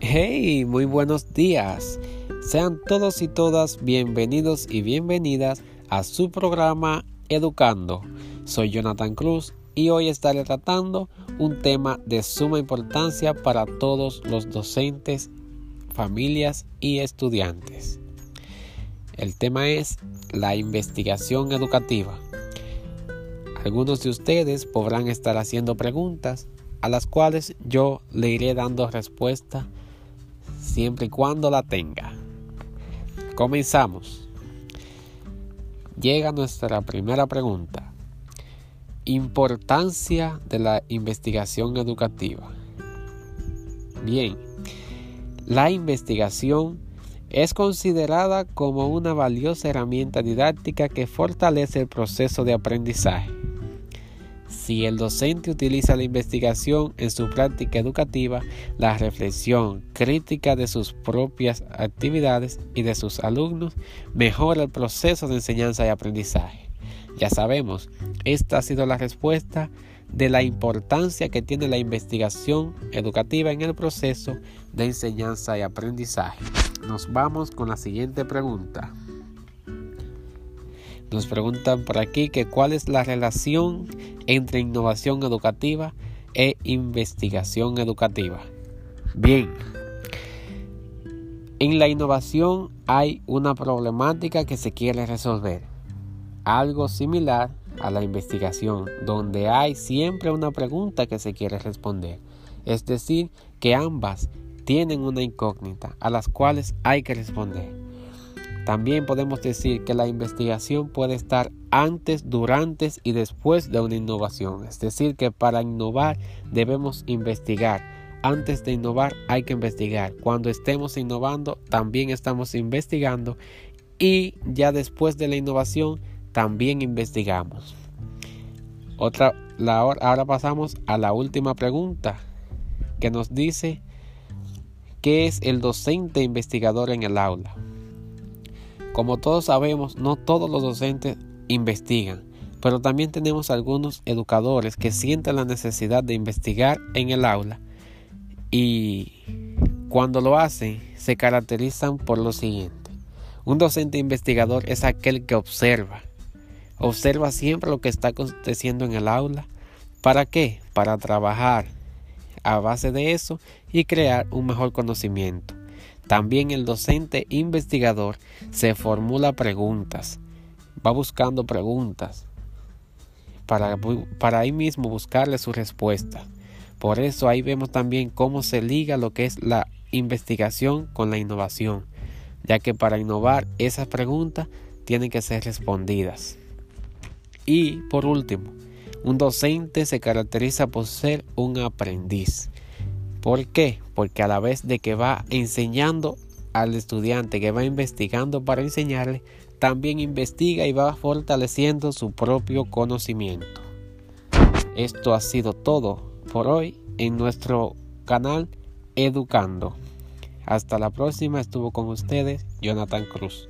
Hey, muy buenos días. Sean todos y todas bienvenidos y bienvenidas a su programa Educando. Soy Jonathan Cruz y hoy estaré tratando un tema de suma importancia para todos los docentes, familias y estudiantes. El tema es la investigación educativa. Algunos de ustedes podrán estar haciendo preguntas a las cuales yo le iré dando respuesta siempre y cuando la tenga. Comenzamos. Llega nuestra primera pregunta. Importancia de la investigación educativa. Bien, la investigación es considerada como una valiosa herramienta didáctica que fortalece el proceso de aprendizaje si el docente utiliza la investigación en su práctica educativa, la reflexión crítica de sus propias actividades y de sus alumnos mejora el proceso de enseñanza y aprendizaje. Ya sabemos, esta ha sido la respuesta de la importancia que tiene la investigación educativa en el proceso de enseñanza y aprendizaje. Nos vamos con la siguiente pregunta. Nos preguntan por aquí que cuál es la relación entre innovación educativa e investigación educativa. Bien, en la innovación hay una problemática que se quiere resolver. Algo similar a la investigación, donde hay siempre una pregunta que se quiere responder. Es decir, que ambas tienen una incógnita a las cuales hay que responder. También podemos decir que la investigación puede estar antes, durante y después de una innovación. Es decir, que para innovar debemos investigar. Antes de innovar hay que investigar. Cuando estemos innovando también estamos investigando. Y ya después de la innovación también investigamos. Otra, ahora pasamos a la última pregunta que nos dice ¿qué es el docente investigador en el aula? Como todos sabemos, no todos los docentes investigan, pero también tenemos algunos educadores que sienten la necesidad de investigar en el aula y cuando lo hacen se caracterizan por lo siguiente. Un docente investigador es aquel que observa, observa siempre lo que está aconteciendo en el aula. ¿Para qué? Para trabajar a base de eso y crear un mejor conocimiento. También el docente investigador se formula preguntas, va buscando preguntas para, para ahí mismo buscarle su respuesta. Por eso ahí vemos también cómo se liga lo que es la investigación con la innovación, ya que para innovar esas preguntas tienen que ser respondidas. Y por último, un docente se caracteriza por ser un aprendiz. ¿Por qué? Porque a la vez de que va enseñando al estudiante, que va investigando para enseñarle, también investiga y va fortaleciendo su propio conocimiento. Esto ha sido todo por hoy en nuestro canal Educando. Hasta la próxima, estuvo con ustedes Jonathan Cruz.